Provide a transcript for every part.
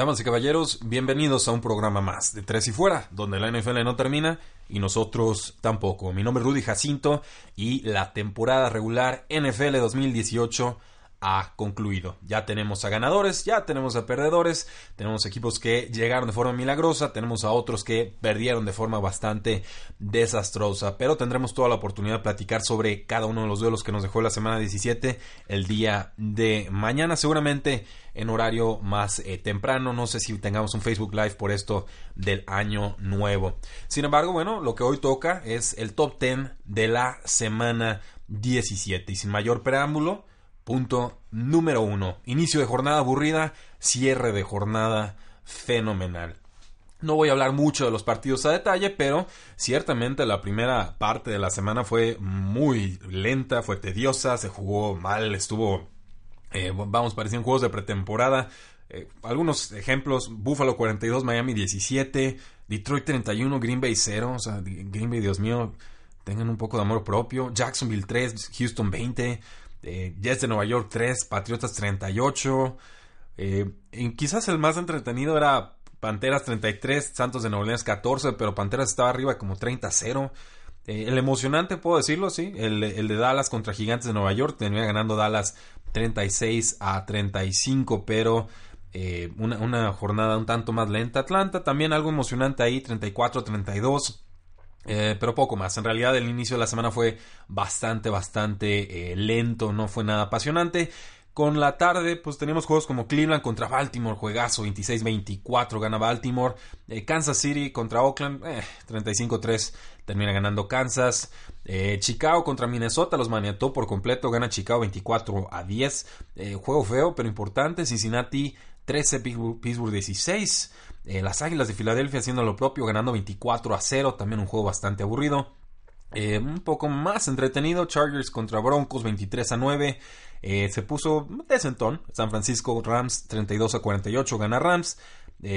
Damas y caballeros, bienvenidos a un programa más de Tres y Fuera, donde la NFL no termina y nosotros tampoco. Mi nombre es Rudy Jacinto y la temporada regular NFL 2018 ha concluido. Ya tenemos a ganadores, ya tenemos a perdedores, tenemos equipos que llegaron de forma milagrosa, tenemos a otros que perdieron de forma bastante desastrosa, pero tendremos toda la oportunidad de platicar sobre cada uno de los duelos que nos dejó la semana 17 el día de mañana, seguramente en horario más eh, temprano, no sé si tengamos un Facebook Live por esto del año nuevo. Sin embargo, bueno, lo que hoy toca es el top 10 de la semana 17 y sin mayor preámbulo, Punto número uno. Inicio de jornada aburrida, cierre de jornada fenomenal. No voy a hablar mucho de los partidos a detalle, pero ciertamente la primera parte de la semana fue muy lenta, fue tediosa, se jugó mal, estuvo, eh, vamos, parecían juegos de pretemporada. Eh, algunos ejemplos, Buffalo 42, Miami 17, Detroit 31, Green Bay 0, o sea, Green Bay, Dios mío, tengan un poco de amor propio, Jacksonville 3, Houston 20, eh, Jets de Nueva York 3, Patriotas 38. Eh, quizás el más entretenido era Panteras 33, Santos de Nueva Orleans 14, pero Panteras estaba arriba como 30-0. Eh, el emocionante, puedo decirlo, sí, el, de Dallas contra Gigantes de Nueva York, tenía ganando Dallas 36 a 35, pero una, una, jornada un tanto más lenta. Atlanta también algo emocionante ahí, 34 a 32. Eh, pero poco más. En realidad el inicio de la semana fue bastante, bastante eh, lento, no fue nada apasionante. Con la tarde, pues teníamos juegos como Cleveland contra Baltimore, juegazo 26-24, gana Baltimore. Eh, Kansas City contra Oakland, 35-3, termina ganando Kansas. Chicago contra Minnesota, los maniató por completo, gana Chicago 24 a 10. juego feo, pero importante. Cincinnati 13, Pittsburgh 16. Eh, las Águilas de Filadelfia haciendo lo propio, ganando 24 a 0, también un juego bastante aburrido. Eh, un poco más entretenido, Chargers contra Broncos 23 a 9. Eh, se puso decentón. San Francisco Rams 32 a 48, gana Rams.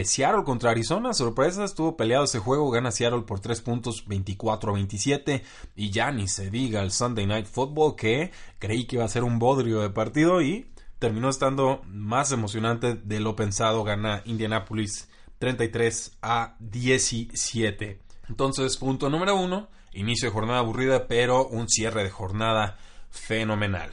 Seattle contra Arizona, sorpresa, estuvo peleado ese juego, gana Seattle por 3 puntos 24 a 27. Y ya ni se diga el Sunday Night Football que creí que iba a ser un bodrio de partido y terminó estando más emocionante de lo pensado, gana Indianapolis 33 a 17. Entonces, punto número uno, inicio de jornada aburrida, pero un cierre de jornada fenomenal.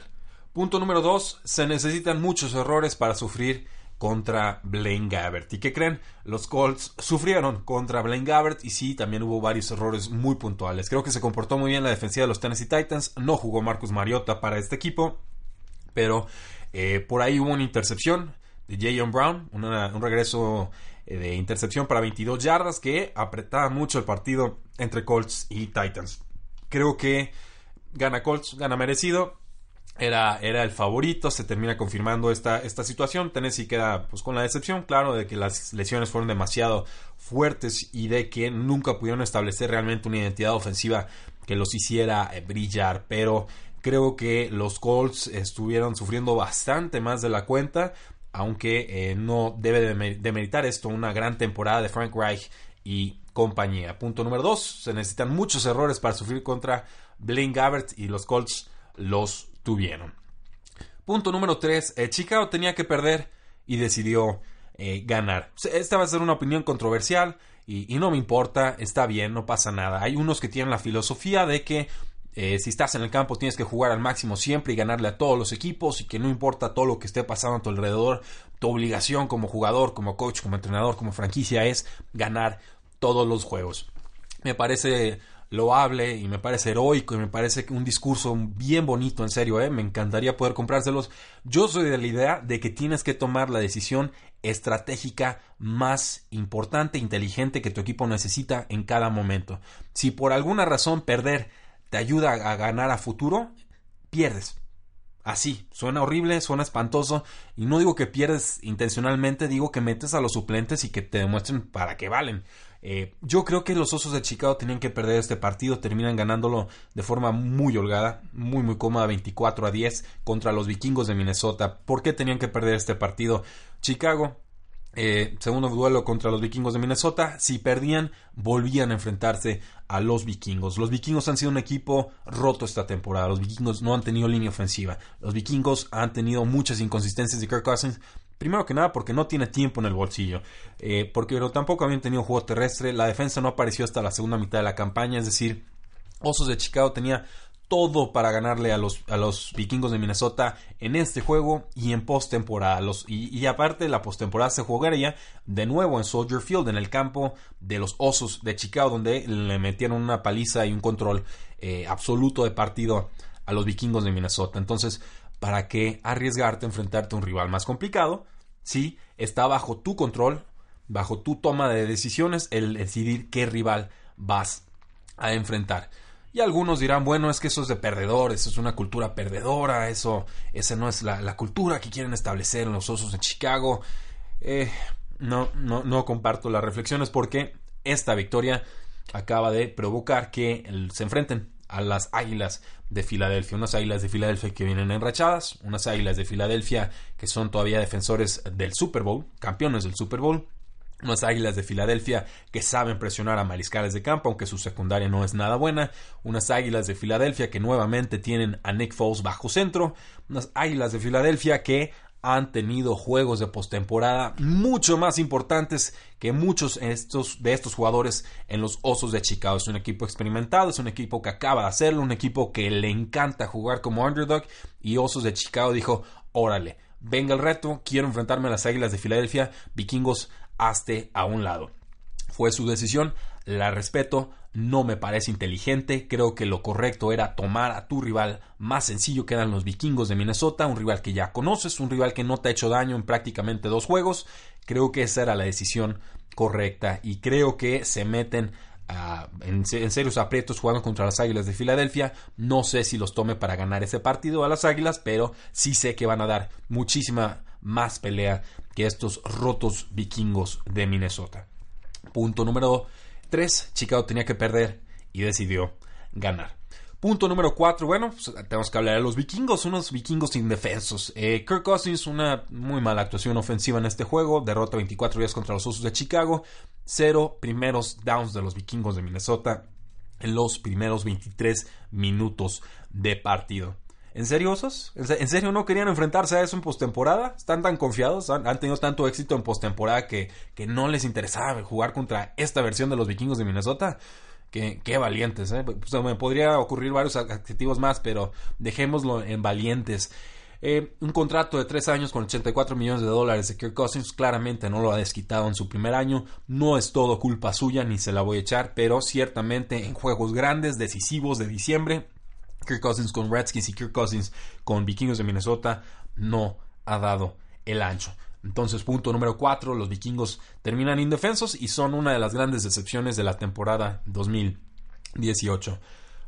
Punto número dos, se necesitan muchos errores para sufrir contra Blaine Gabbert. ¿Y qué creen? Los Colts sufrieron contra Blaine Gabbert y sí, también hubo varios errores muy puntuales. Creo que se comportó muy bien la defensiva de los Tennessee Titans. No jugó Marcus Mariota para este equipo, pero eh, por ahí hubo una intercepción de Jayon Brown, un regreso de intercepción para 22 yardas que apretaba mucho el partido entre Colts y Titans. Creo que gana Colts, gana merecido. Era, era, el favorito, se termina confirmando esta, esta situación. Tennessee queda pues, con la decepción, claro, de que las lesiones fueron demasiado fuertes y de que nunca pudieron establecer realmente una identidad ofensiva que los hiciera eh, brillar. Pero creo que los Colts estuvieron sufriendo bastante más de la cuenta aunque eh, no debe de meritar esto una gran temporada de Frank Reich y compañía. Punto número 2. Se necesitan muchos errores para sufrir contra Blaine Gabbert y los Colts los tuvieron. Punto número 3. Eh, Chicago tenía que perder y decidió eh, ganar. Esta va a ser una opinión controversial y, no me importa, está bien, no pasa nada. Hay unos que tienen la filosofía de que eh, si estás en el campo tienes que jugar al máximo siempre y ganarle a todos los equipos y que no importa todo lo que esté pasando a tu alrededor, tu obligación como jugador, como coach, como entrenador, como franquicia es ganar todos los juegos. Me parece loable y me parece heroico y me parece un discurso bien bonito, en serio, ¿eh? me encantaría poder comprárselos. Yo soy de la idea de que tienes que tomar la decisión estratégica más importante inteligente que tu equipo necesita en cada momento. Si por alguna razón perder te ayuda a ganar a futuro, pierdes. Así, suena horrible, suena espantoso, y no digo que pierdes intencionalmente, digo que metes a los suplentes y que te demuestren para qué valen. Eh, yo creo que los Osos de Chicago tenían que perder este partido, terminan ganándolo de forma muy holgada, muy muy cómoda, 24 a 10 contra los vikingos de Minnesota. ¿Por qué tenían que perder este partido? Chicago eh, segundo duelo contra los vikingos de Minnesota. Si perdían, volvían a enfrentarse a los vikingos. Los vikingos han sido un equipo roto esta temporada. Los vikingos no han tenido línea ofensiva. Los vikingos han tenido muchas inconsistencias de Kirk Cousins. Primero que nada porque no tiene tiempo en el bolsillo. Eh, porque pero tampoco habían tenido juego terrestre. La defensa no apareció hasta la segunda mitad de la campaña. Es decir, Osos de Chicago tenía todo para ganarle a los, a los vikingos de Minnesota en este juego y en postemporada. Y, y aparte, la postemporada se jugaría de nuevo en Soldier Field, en el campo de los Osos de Chicago, donde le metieron una paliza y un control eh, absoluto de partido a los vikingos de Minnesota. Entonces, ¿para qué arriesgarte a enfrentarte a un rival más complicado? Si está bajo tu control, bajo tu toma de decisiones, el decidir qué rival vas a enfrentar. Y algunos dirán, bueno, es que eso es de perdedores, eso es una cultura perdedora, eso, esa no es la, cultura que quieren establecer en los osos de Chicago. Eh, no, no, no comparto las reflexiones porque esta victoria acaba de provocar que se enfrenten a las águilas de Filadelfia, unas águilas de Filadelfia que vienen enrachadas, unas águilas de Filadelfia que son todavía defensores del Super Bowl, campeones del Super Bowl, unas Águilas de Filadelfia que saben presionar a mariscales de campo, aunque su secundaria no es nada buena. Unas Águilas de Filadelfia que nuevamente tienen a Nick Foles bajo centro. Unas Águilas de Filadelfia que han tenido juegos de postemporada mucho más importantes que muchos estos, de estos jugadores en los Osos de Chicago. Es un equipo experimentado, es un equipo que acaba de hacerlo, un equipo que le encanta jugar como underdog y Osos de Chicago dijo, órale, venga el reto, quiero enfrentarme a las Águilas de Filadelfia, vikingos hazte a un lado. Fue su decisión, la respeto, no me parece inteligente, creo que lo correcto era tomar a tu rival más sencillo que eran los vikingos de Minnesota, un rival que ya conoces, un rival que no te ha hecho daño en prácticamente dos juegos, creo que esa era la decisión correcta y creo que se meten en, en, serios aprietos jugando contra las Águilas de Filadelfia. No sé si los tome para ganar ese partido a las Águilas, pero sí sé que van a dar muchísima más pelea que estos rotos vikingos de Minnesota. Punto número 3. Chicago tenía que perder y decidió ganar. Punto número 4. Bueno, pues, tenemos que hablar de los vikingos, unos vikingos indefensos. Eh, Kirk Cousins, una muy mala actuación ofensiva en este juego. Derrota 24 días contra los Osos de Chicago. Cero primeros downs de los vikingos de Minnesota en los primeros 23 minutos de partido. ¿En serio, osos? ¿En serio no querían enfrentarse a eso en postemporada? ¿Están tan confiados? ¿Han, tenido tanto éxito en postemporada que, que no les interesaba jugar contra esta versión de los vikingos de Minnesota? Qué, qué valientes, ¿eh? Me podría ocurrir varios adjetivos más, pero dejémoslo en valientes. Eh, un contrato de tres años con 84 millones de dólares de Kirk Cousins claramente no lo ha desquitado en su primer año. No es todo culpa suya ni se la voy a echar, pero ciertamente en juegos grandes, decisivos de diciembre, Kirk Cousins con Redskins y Kirk Cousins con Vikingos de Minnesota no ha dado el ancho. Entonces, punto número 4, los vikingos terminan indefensos y son una de las grandes decepciones de la temporada 2018.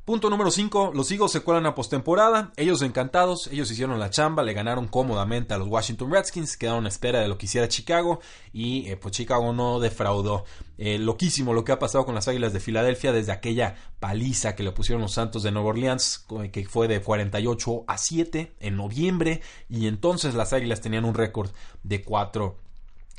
Punto número 5. Los Eagles se cuelan a postemporada. Ellos encantados. Ellos hicieron la chamba. Le ganaron cómodamente a los Washington Redskins. Quedaron a espera de lo que hiciera Chicago. Y eh, pues Chicago no defraudó. Eh, loquísimo lo que ha pasado con las Águilas de Filadelfia desde aquella paliza que le pusieron los Santos de Nueva Orleans. Que fue de 48 a 7 en noviembre. Y entonces las Águilas tenían un récord de 4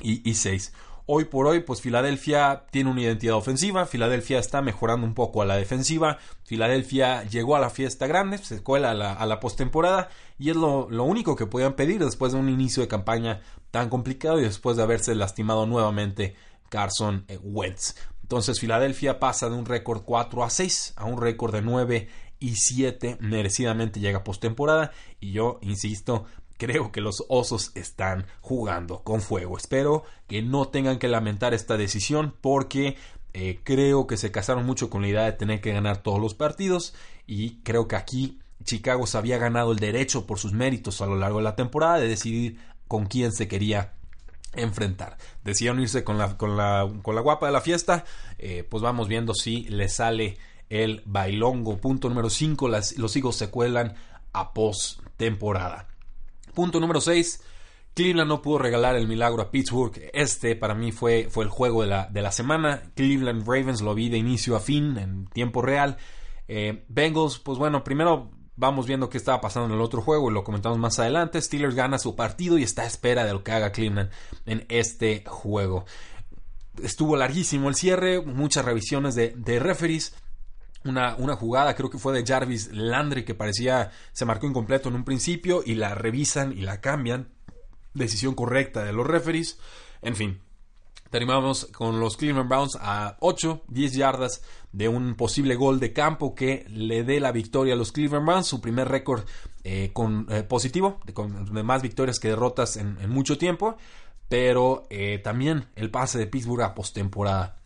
y, y 6. Hoy por hoy, pues Filadelfia tiene una identidad ofensiva, Filadelfia está mejorando un poco a la defensiva, Filadelfia llegó a la fiesta grande, se cuela a la, postemporada y es lo, lo, único que podían pedir después de un inicio de campaña tan complicado y después de haberse lastimado nuevamente Carson eh, Wentz. Entonces Filadelfia pasa de un récord 4 a 6 a un récord de 9 y 7 merecidamente llega postemporada y yo insisto Creo que los Osos están jugando con fuego. Espero que no tengan que lamentar esta decisión porque eh, creo que se casaron mucho con la idea de tener que ganar todos los partidos y creo que aquí Chicago se había ganado el derecho por sus méritos a lo largo de la temporada de decidir con quién se quería enfrentar. Decidieron irse con la, con la, con la guapa de la fiesta. Eh, pues vamos viendo si le sale el bailongo. Punto número 5. Los higos se cuelan a post-temporada. Punto número 6. Cleveland no pudo regalar el milagro a Pittsburgh. Este para mí fue, fue el juego de la, de la semana. Cleveland Ravens lo vi de inicio a fin en tiempo real. Eh, Bengals, pues bueno, primero vamos viendo qué estaba pasando en el otro juego y lo comentamos más adelante. Steelers gana su partido y está a espera de lo que haga Cleveland en este juego. Estuvo larguísimo el cierre, muchas revisiones de, de referees. Una, una, jugada, creo que fue de Jarvis Landry, que parecía se marcó incompleto en un principio y la revisan y la cambian decisión correcta de los referees. En fin, terminamos con los Cleveland Browns a 8, 10 yardas de un posible gol de campo que le dé la victoria a los Cleveland Browns, su primer récord eh, con, eh, positivo, con, más victorias que derrotas en, en mucho tiempo, pero eh, también el pase de Pittsburgh a postemporada.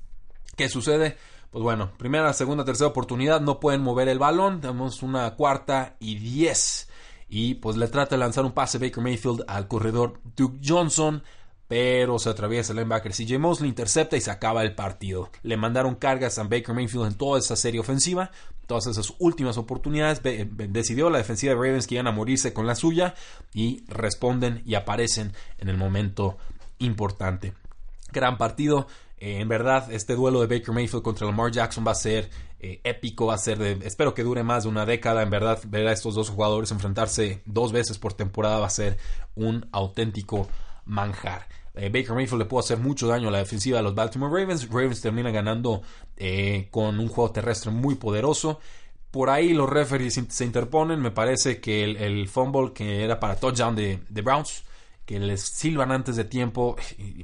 ¿Qué sucede? Pues bueno, primera, segunda, tercera oportunidad, no pueden mover el balón, tenemos una cuarta y 10 y pues le trata de lanzar un pase Baker Mayfield al corredor Duke Johnson, pero se atraviesa el linebacker CJ Mosley, intercepta y se acaba el partido. Le mandaron cargas a Baker Mayfield en toda esa serie ofensiva, todas esas últimas oportunidades. Decidió la defensiva de Ravens que iban a morirse con la suya y responden y aparecen en el momento importante. Gran partido. Eh, en verdad, este duelo de Baker Mayfield contra Lamar Jackson va a ser eh, épico, va a ser de, espero que dure más de una década, en verdad, ver a estos dos jugadores enfrentarse dos veces por temporada va a ser un auténtico manjar. Eh, Baker Mayfield le pudo hacer mucho daño a la defensiva de los Baltimore Ravens, Ravens termina ganando con un juego terrestre muy poderoso, por ahí los referees se interponen, me parece que el, el fumble que era para touchdown de, de Browns, que les silban antes de tiempo,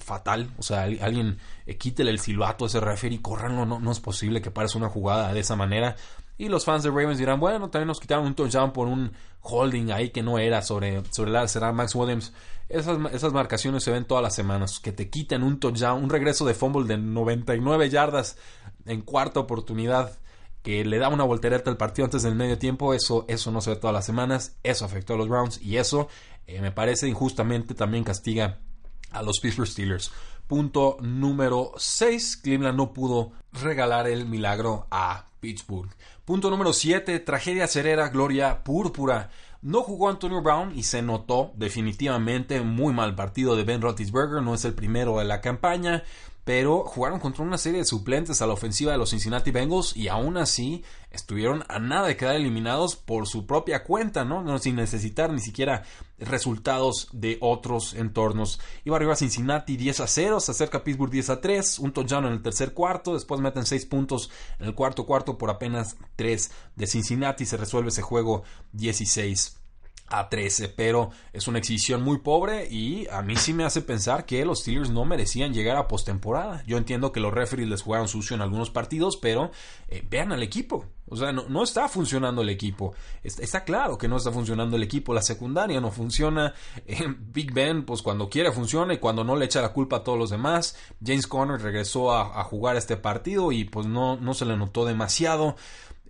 fatal. O sea, alguien eh, quítele el silbato a ese referee y córranlo. No, no es posible que parezca una jugada de esa manera. Y los fans de Ravens dirán, bueno, también nos quitaron un touchdown por un holding ahí que no era sobre, sobre la será Max Williams. Esas, esas marcaciones se ven todas las semanas. Que te quiten un touchdown, un regreso de fumble de 99 yardas en cuarta oportunidad que le da una voltereta al partido antes del medio tiempo, eso, eso no se ve todas las semanas, eso afectó a los Browns y eso eh, me parece injustamente también castiga a los Pittsburgh Steelers. Punto número 6, Cleveland no pudo regalar el milagro a Pittsburgh. Punto número 7, tragedia cerera, gloria púrpura. No jugó Antonio Brown y se notó definitivamente muy mal partido de Ben Roethlisberger, no es el primero de la campaña pero jugaron contra una serie de suplentes a la ofensiva de los Cincinnati Bengals y aún así estuvieron a nada de quedar eliminados por su propia cuenta, ¿no? no sin necesitar ni siquiera resultados de otros entornos. Iba arriba Cincinnati 10 a 0, se acerca Pittsburgh 10 a 3, un touchdown en el tercer cuarto, después meten 6 puntos en el cuarto cuarto por apenas 3 de Cincinnati, se resuelve ese juego 16 a 13, pero es una exhibición muy pobre y a mí sí me hace pensar que los Steelers no merecían llegar a postemporada. Yo entiendo que los referees les jugaron sucio en algunos partidos, pero eh, vean al equipo. O sea, no, no está funcionando el equipo. Está, claro que no está funcionando el equipo. La secundaria no funciona. Big Ben, pues cuando quiere funciona y cuando no le echa la culpa a todos los demás. James Conner regresó a, a jugar este partido y pues no, no se le notó demasiado.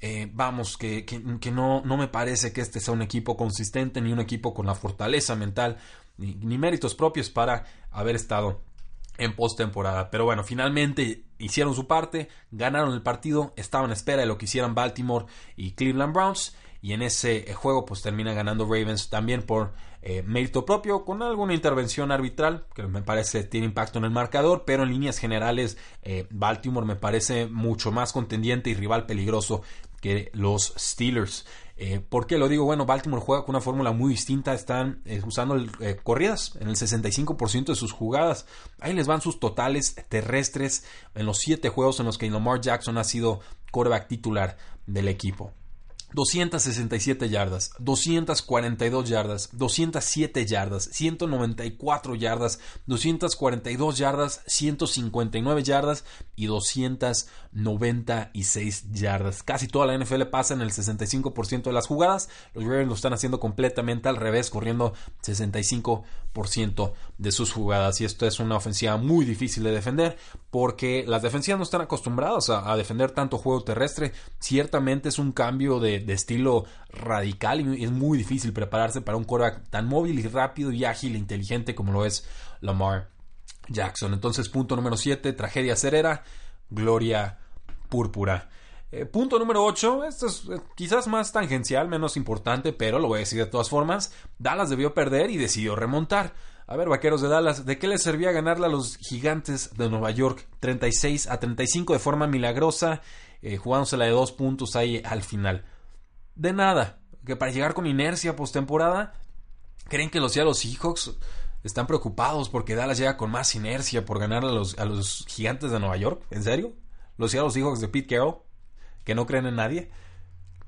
Eh, vamos, que, que, no, no me parece que este sea un equipo consistente ni un equipo con la fortaleza mental ni, méritos propios para haber estado en postemporada. Pero bueno, finalmente hicieron su parte, ganaron el partido, estaban a espera de lo que hicieran Baltimore y Cleveland Browns. Y en ese juego, pues termina ganando Ravens también por eh, mérito propio, con alguna intervención arbitral que me parece tiene impacto en el marcador, pero en líneas generales, eh, Baltimore me parece mucho más contendiente y rival peligroso que los Steelers. Eh, ¿Por qué lo digo? Bueno, Baltimore juega con una fórmula muy distinta. Están eh, usando eh, corridas en el 65% de sus jugadas. Ahí les van sus totales terrestres en los 7 juegos en los que Lamar Jackson ha sido quarterback titular del equipo. 267 yardas, 242 yardas, 207 yardas, 194 yardas, 242 yardas, 159 yardas y 296 yardas. Casi toda la NFL pasa en el 65% de las jugadas. Los Ravens lo están haciendo completamente al revés, corriendo 65% de sus jugadas. Y esto es una ofensiva muy difícil de defender porque las defensivas no están acostumbradas a, defender tanto juego terrestre. Ciertamente es un cambio de, estilo radical y es muy difícil prepararse para un quarterback tan móvil y rápido y ágil e inteligente como lo es Lamar Jackson. Entonces, punto número 7, tragedia cerera, gloria púrpura. Eh, punto número 8, esto es eh, quizás más tangencial, menos importante, pero lo voy a decir de todas formas. Dallas debió perder y decidió remontar. A ver, vaqueros de Dallas, ¿de qué les servía ganarle a los gigantes de Nueva York 36 a 35 de forma milagrosa, eh, jugándosela de dos puntos ahí al final? De nada, que para llegar con inercia postemporada, ¿creen que los Seattle Seahawks están preocupados porque Dallas llega con más inercia por ganar a los, a los gigantes de Nueva York? ¿En serio? ¿Los Seattle Seahawks de Pete Carroll? ¿Que no creen en nadie?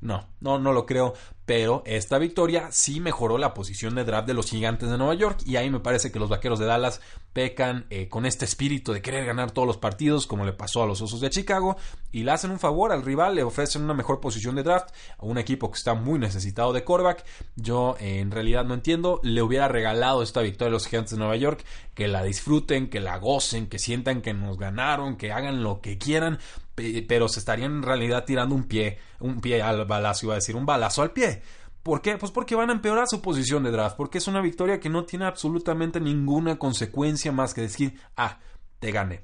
No, no, no lo creo. Pero esta victoria sí mejoró la posición de draft de los gigantes de Nueva York. Y ahí me parece que los vaqueros de Dallas pecan eh, con este espíritu de querer ganar todos los partidos, como le pasó a los Osos de Chicago. Y le hacen un favor al rival, le ofrecen una mejor posición de draft a un equipo que está muy necesitado de quarterback. Yo eh, en realidad no entiendo. Le hubiera regalado esta victoria a los gigantes de Nueva York. Que la disfruten, que la gocen, que sientan que nos ganaron, que hagan lo que quieran pero se estarían en realidad tirando un pie, un pie al balazo, iba a decir, un balazo al pie. ¿Por qué? Pues porque van a empeorar su posición de draft, porque es una victoria que no tiene absolutamente ninguna consecuencia más que decir, ah, te gané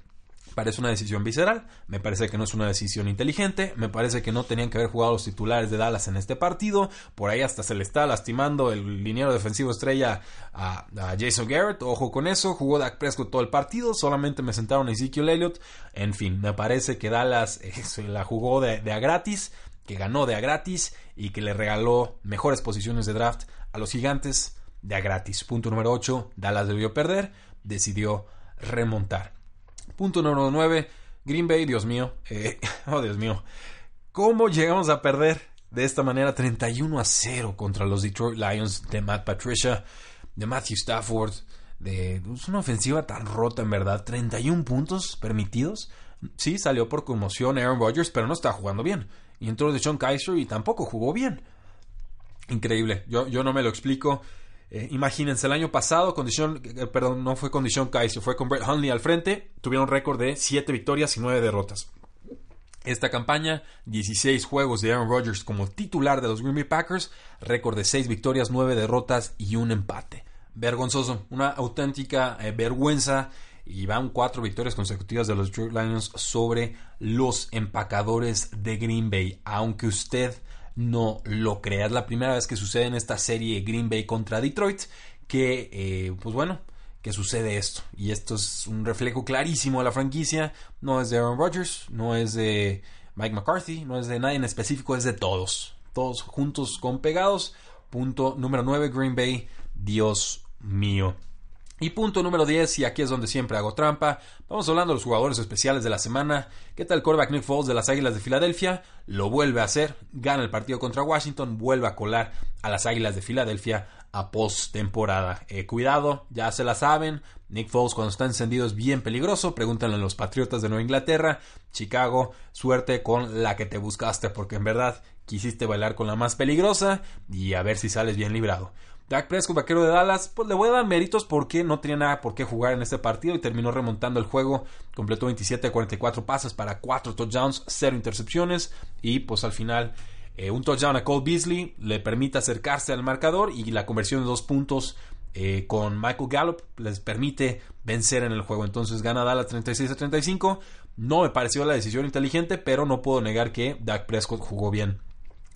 parece una decisión visceral, me parece que no es una decisión inteligente, me parece que no tenían que haber jugado los titulares de Dallas en este partido, por ahí hasta se le está lastimando el liniero defensivo estrella a, Jason Garrett, ojo con eso, jugó Dak Prescott todo el partido, solamente me sentaron a Ezekiel Elliott, en fin, me parece que Dallas eh, la jugó de, de a gratis, que ganó de a gratis y que le regaló mejores posiciones de draft a los gigantes de a gratis. Punto número 8, Dallas debió perder, decidió remontar. Punto número 9. Green Bay, Dios mío. Eh, oh, Dios mío. ¿Cómo llegamos a perder de esta manera 31 a 0 contra los Detroit Lions de Matt Patricia, de Matthew Stafford? De, es una ofensiva tan rota en verdad. 31 puntos permitidos. Sí, salió por conmoción Aaron Rodgers, pero no está jugando bien. Y entró de Sean Kaiser y tampoco jugó bien. Increíble. Yo, yo no me lo explico. Eh, imagínense, el año pasado, condición, eh, perdón, no fue condición Kaiser, fue con Brett Hundley al frente, tuvieron récord de 7 victorias y 9 derrotas. Esta campaña, 16 juegos de Aaron Rodgers como titular de los Green Bay Packers, récord de 6 victorias, 9 derrotas y un empate. Vergonzoso, una auténtica eh, vergüenza y van 4 victorias consecutivas de los Detroit Lions sobre los empacadores de Green Bay. Aunque usted no lo crea. Es la primera vez que sucede en esta serie Green Bay contra Detroit que, eh, pues bueno, que sucede esto. Y esto es un reflejo clarísimo de la franquicia. No es de Aaron Rodgers, no es de Mike McCarthy, no es de nadie en específico, es de todos. Todos juntos con pegados. Punto número 9, Green Bay. Dios mío. Y punto número 10, y aquí es donde siempre hago trampa, vamos hablando de los jugadores especiales de la semana. ¿Qué tal quarterback Nick Foles de las Águilas de Filadelfia? Lo vuelve a hacer, gana el partido contra Washington, vuelve a colar a las Águilas de Filadelfia a postemporada. Eh, cuidado, ya se la saben, Nick Foles cuando está encendido es bien peligroso, pregúntenle a los Patriotas de Nueva Inglaterra, Chicago, suerte con la que te buscaste, porque en verdad quisiste bailar con la más peligrosa y a ver si sales bien librado. Dak Prescott, vaquero de Dallas, pues le voy a dar méritos porque no tenía nada por qué jugar en este partido y terminó remontando el juego. Completó 27 a 44 pases para 4 touchdowns, 0 intercepciones y pues al final eh, un touchdown a Cole Beasley le permite acercarse al marcador y la conversión de dos puntos eh, con Michael Gallup les permite vencer en el juego. Entonces gana Dallas 36 a 35. No me pareció la decisión inteligente, pero no puedo negar que Dak Prescott jugó bien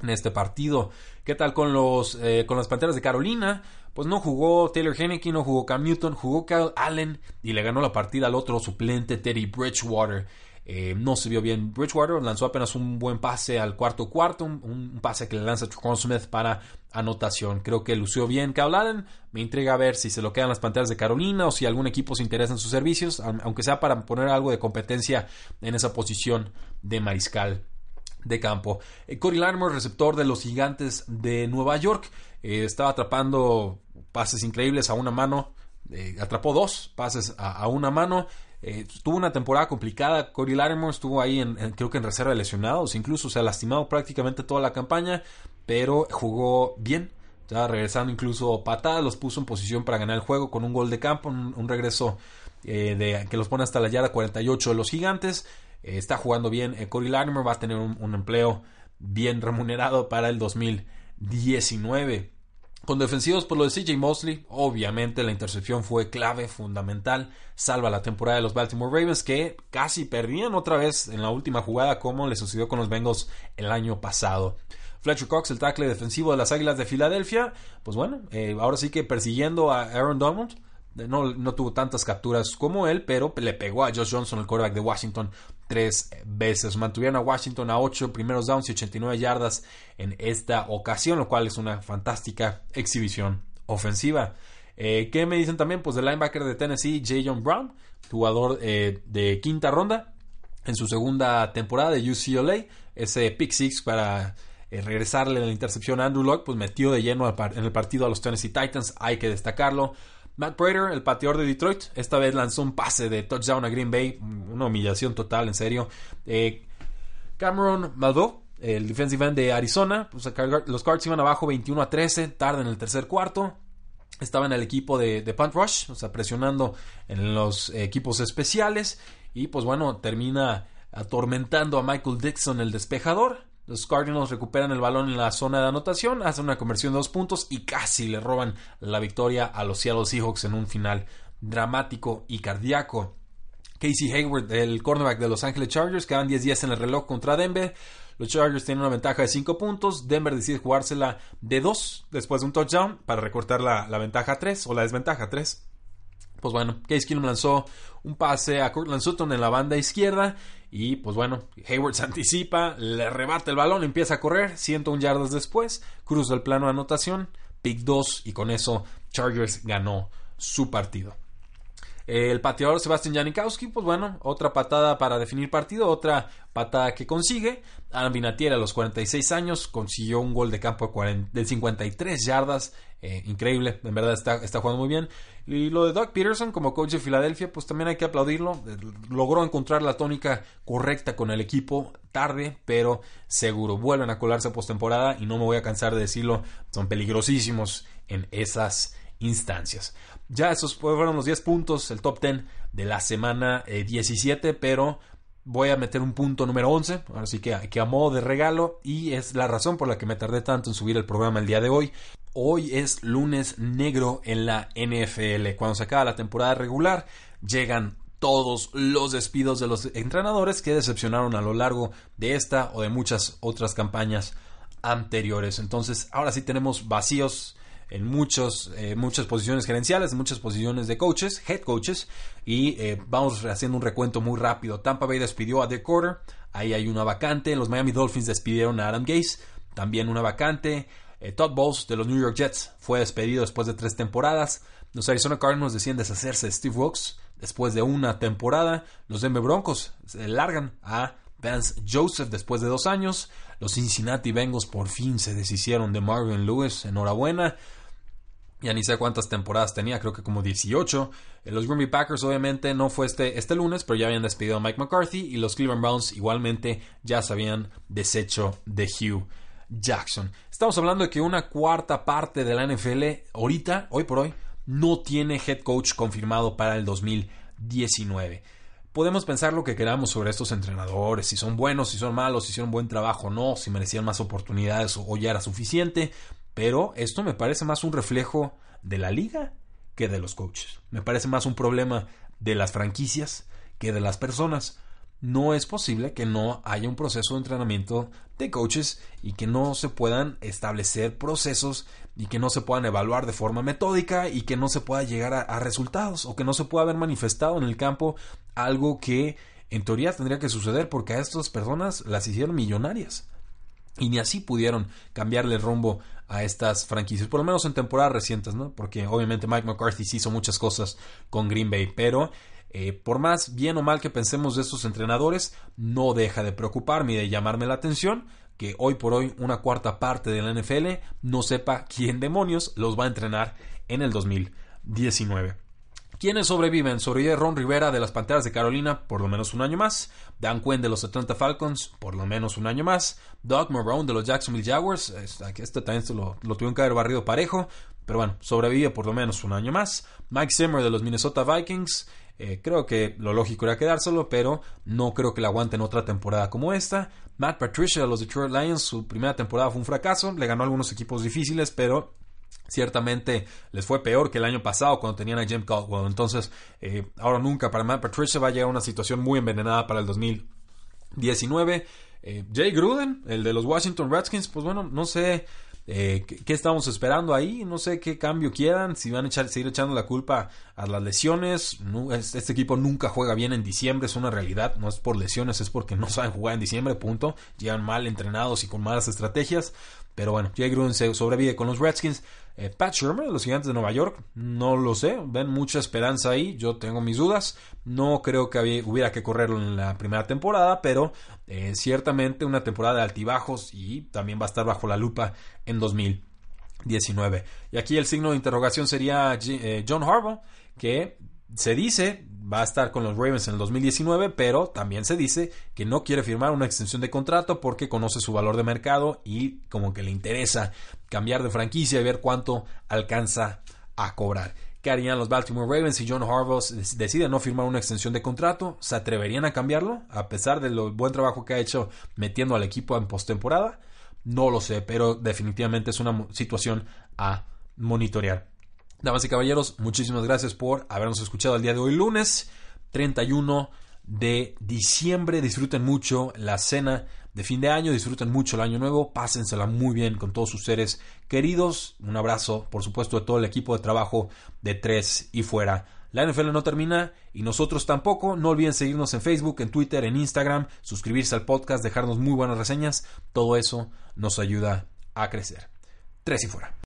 en este partido. ¿Qué tal con los eh, con las Panteras de Carolina? Pues no jugó Taylor Henneke, no jugó Cam Newton, jugó Kyle Allen y le ganó la partida al otro suplente Teddy Bridgewater. Eh, no se vio bien Bridgewater, lanzó apenas un buen pase al cuarto cuarto, un, pase que le lanza Tricon Smith para anotación. Creo que lució bien Kyle Allen. Me intriga a ver si se lo quedan las Panteras de Carolina o si algún equipo se interesa en sus servicios, aunque sea para poner algo de competencia en esa posición de mariscal de campo. Eh, Corey Latimer, receptor de los gigantes de Nueva York, eh, estaba atrapando pases increíbles a una mano. Eh, atrapó dos pases a, una mano. tuvo una temporada complicada. Corey Latimer estuvo ahí, en, creo que en reserva de lesionados. Incluso se ha lastimado prácticamente toda la campaña. Pero jugó bien. Ya regresando incluso patadas. Los puso en posición para ganar el juego con un gol de campo. Un, regreso que los pone hasta la yarda 48 de los gigantes. Eh, está jugando bien. Eh, Latimer va a tener un, empleo bien remunerado para el 2019. Con defensivos, por lo de CJ Mosley, obviamente la intercepción fue clave, fundamental, salva la temporada de los Baltimore Ravens que casi perdían otra vez en la última jugada como le sucedió con los Bengals el año pasado. Fletcher Cox, el tackle defensivo de las Águilas de Filadelfia, pues bueno, eh, ahora sí que persiguiendo a Aaron Donald, no, no, tuvo tantas capturas como él, pero le pegó a Josh Johnson, el quarterback de Washington, tres veces. Mantuvieron a Washington a ocho primeros downs y 89 yardas en esta ocasión, lo cual es una fantástica exhibición ofensiva. Eh, ¿Qué me dicen también? Pues del linebacker de Tennessee, J. John Brown, jugador eh, de quinta ronda en su segunda temporada de UCLA. Ese pick six para eh, regresarle la intercepción a Andrew Locke, pues metió de lleno en el partido a los Tennessee Titans, hay que destacarlo. Matt Prater, el pateador de Detroit, esta vez lanzó un pase de touchdown a Green Bay, una humillación total, en serio. Eh, Cameron Maldo, el defensive end de Arizona, pues los Cards iban abajo 21 a 13, tarde en el tercer cuarto. Estaba en el equipo de, de punt rush, o sea, presionando en los equipos especiales. Y pues bueno, termina atormentando a Michael Dixon, el despejador. Los Cardinals recuperan el balón en la zona de anotación, hacen una conversión de dos puntos y casi le roban la victoria a los Seattle Seahawks en un final dramático y cardíaco. Casey Hayward, el cornerback de Los Angeles Chargers, quedan 10 10 en el reloj contra Denver. Los Chargers tienen una ventaja de 5 puntos. Denver decide jugársela de 2 después de un touchdown para recortar la, ventaja a 3 o la desventaja a 3. Pues bueno, Case Keenum lanzó un pase a Cortland Sutton en la banda izquierda y pues bueno, Hayward se anticipa, le rebate el balón, empieza a correr, 101 yardas después, cruza el plano de anotación, pick 2 y con eso Chargers ganó su partido. El pateador Sebastián Janikowski, pues bueno, otra patada para definir partido, otra patada que consigue. Adam Vinatieri a los 46 años consiguió un gol de campo de 53 yardas. Eh, increíble, en verdad está, está jugando muy bien. Y lo de Doug Peterson como coach de Filadelfia, pues también hay que aplaudirlo. Eh, logró encontrar la tónica correcta con el equipo tarde, pero seguro. Vuelven a colarse postemporada y no me voy a cansar de decirlo, son peligrosísimos en esas instancias. Ya esos fueron los 10 puntos, el top 10 de la semana 17, eh, pero voy a meter un punto número 11, así que, que a modo de regalo y es la razón por la que me tardé tanto en subir el programa el día de hoy. Hoy es lunes negro en la NFL. Cuando se acaba la temporada regular, llegan todos los despidos de los entrenadores que decepcionaron a lo largo de esta o de muchas otras campañas anteriores. Entonces, ahora sí tenemos vacíos en muchos, eh, muchas posiciones gerenciales, en muchas posiciones de coaches, head coaches, y eh, vamos haciendo un recuento muy rápido. Tampa Bay despidió a Quarter, ahí hay una vacante. Los Miami Dolphins despidieron a Adam Gase, también una vacante. Eh, Todd Bowles de los New York Jets fue despedido después de tres temporadas. Los Arizona Cardinals deciden deshacerse de Steve Wilkes después de una temporada. Los Denver Broncos se largan a Vance Joseph después de dos años. Los Cincinnati Bengals por fin se deshicieron de Marvin Lewis. Enhorabuena. Ya ni sé cuántas temporadas tenía, creo que como 18. Eh, los Green Bay Packers obviamente no fue este, este lunes, pero ya habían despedido a Mike McCarthy y los Cleveland Browns igualmente ya se habían deshecho de Hugh Jackson. Estamos hablando de que una cuarta parte de la NFL ahorita, hoy por hoy, no tiene head coach confirmado para el 2019. Podemos pensar lo que queramos sobre estos entrenadores, si son buenos, si son malos, si hicieron buen trabajo o no, si merecían más oportunidades o ya era suficiente. Pero esto me parece más un reflejo de la liga que de los coaches. Me parece más un problema de las franquicias que de las personas. No es posible que no haya un proceso de entrenamiento de coaches y que no se puedan establecer procesos y que no se puedan evaluar de forma metódica y que no se pueda llegar a, resultados o que no se pueda haber manifestado en el campo algo que en teoría tendría que suceder porque a estas personas las hicieron millonarias y ni así pudieron cambiarle rumbo a estas franquicias, por lo menos en temporadas recientes, ¿no? Porque obviamente Mike McCarthy sí hizo muchas cosas con Green Bay, pero eh, por más bien o mal que pensemos de estos entrenadores, no deja de preocuparme y de llamarme la atención que hoy por hoy una cuarta parte de la NFL no sepa quién demonios los va a entrenar en el 2019. ¿Quiénes sobreviven? Sobrevive Ron Rivera de las Panteras de Carolina por lo menos un año más, Dan Quinn de los Atlanta Falcons por lo menos un año más, Doug Marrone de los Jacksonville Jaguars, este también lo, lo tuvieron que haber barrido parejo, pero bueno, sobrevive por lo menos un año más, Mike Zimmer de los Minnesota Vikings, eh, creo que lo lógico era quedárselo, pero no creo que le aguanten otra temporada como esta. Matt Patricia de los Detroit Lions, su primera temporada fue un fracaso, le ganó algunos equipos difíciles, pero Ciertamente les fue peor que el año pasado cuando tenían a Jim Caldwell. Entonces, eh, ahora nunca para Matt Patricia va a llegar a una situación muy envenenada para el 2019. Eh, Jay Gruden, el de los Washington Redskins, pues bueno, no sé eh, ¿qué, estamos esperando ahí? No sé qué cambio quieran, si van a echar, seguir echando la culpa a las lesiones. este equipo nunca juega bien en diciembre, es una realidad, no es por lesiones, es porque no saben jugar en diciembre, punto. Llegan mal entrenados y con malas estrategias. Pero bueno, Jay Gruden se sobrevive con los Redskins. Eh, Pat Shermer, los gigantes de Nueva York, no lo sé, ven mucha esperanza ahí, yo tengo mis dudas, no creo que hubiera que correrlo en la primera temporada, pero eh, ciertamente una temporada de altibajos y también va a estar bajo la lupa en 2019. Y aquí el signo de interrogación sería eh, John Harbaugh, que se dice va a estar con los Ravens en el 2019, pero también se dice que no quiere firmar una extensión de contrato porque conoce su valor de mercado y como que le interesa cambiar de franquicia y ver cuánto alcanza a cobrar. ¿Qué harían los Baltimore Ravens si John Harbaugh decide no firmar una extensión de contrato? ¿Se atreverían a cambiarlo a pesar del buen trabajo que ha hecho metiendo al equipo en postemporada? No lo sé, pero definitivamente es una situación a monitorear. Damas y caballeros, muchísimas gracias por habernos escuchado el día de hoy, lunes 31 de diciembre. Disfruten mucho la cena de fin de año, disfruten mucho el año nuevo, pásensela muy bien con todos sus seres queridos. Un abrazo, por supuesto, de todo el equipo de trabajo de tres y fuera. La NFL no termina y nosotros tampoco. No olviden seguirnos en Facebook, en Twitter, en Instagram, suscribirse al podcast, dejarnos muy buenas reseñas. Todo eso nos ayuda a crecer. Tres y fuera.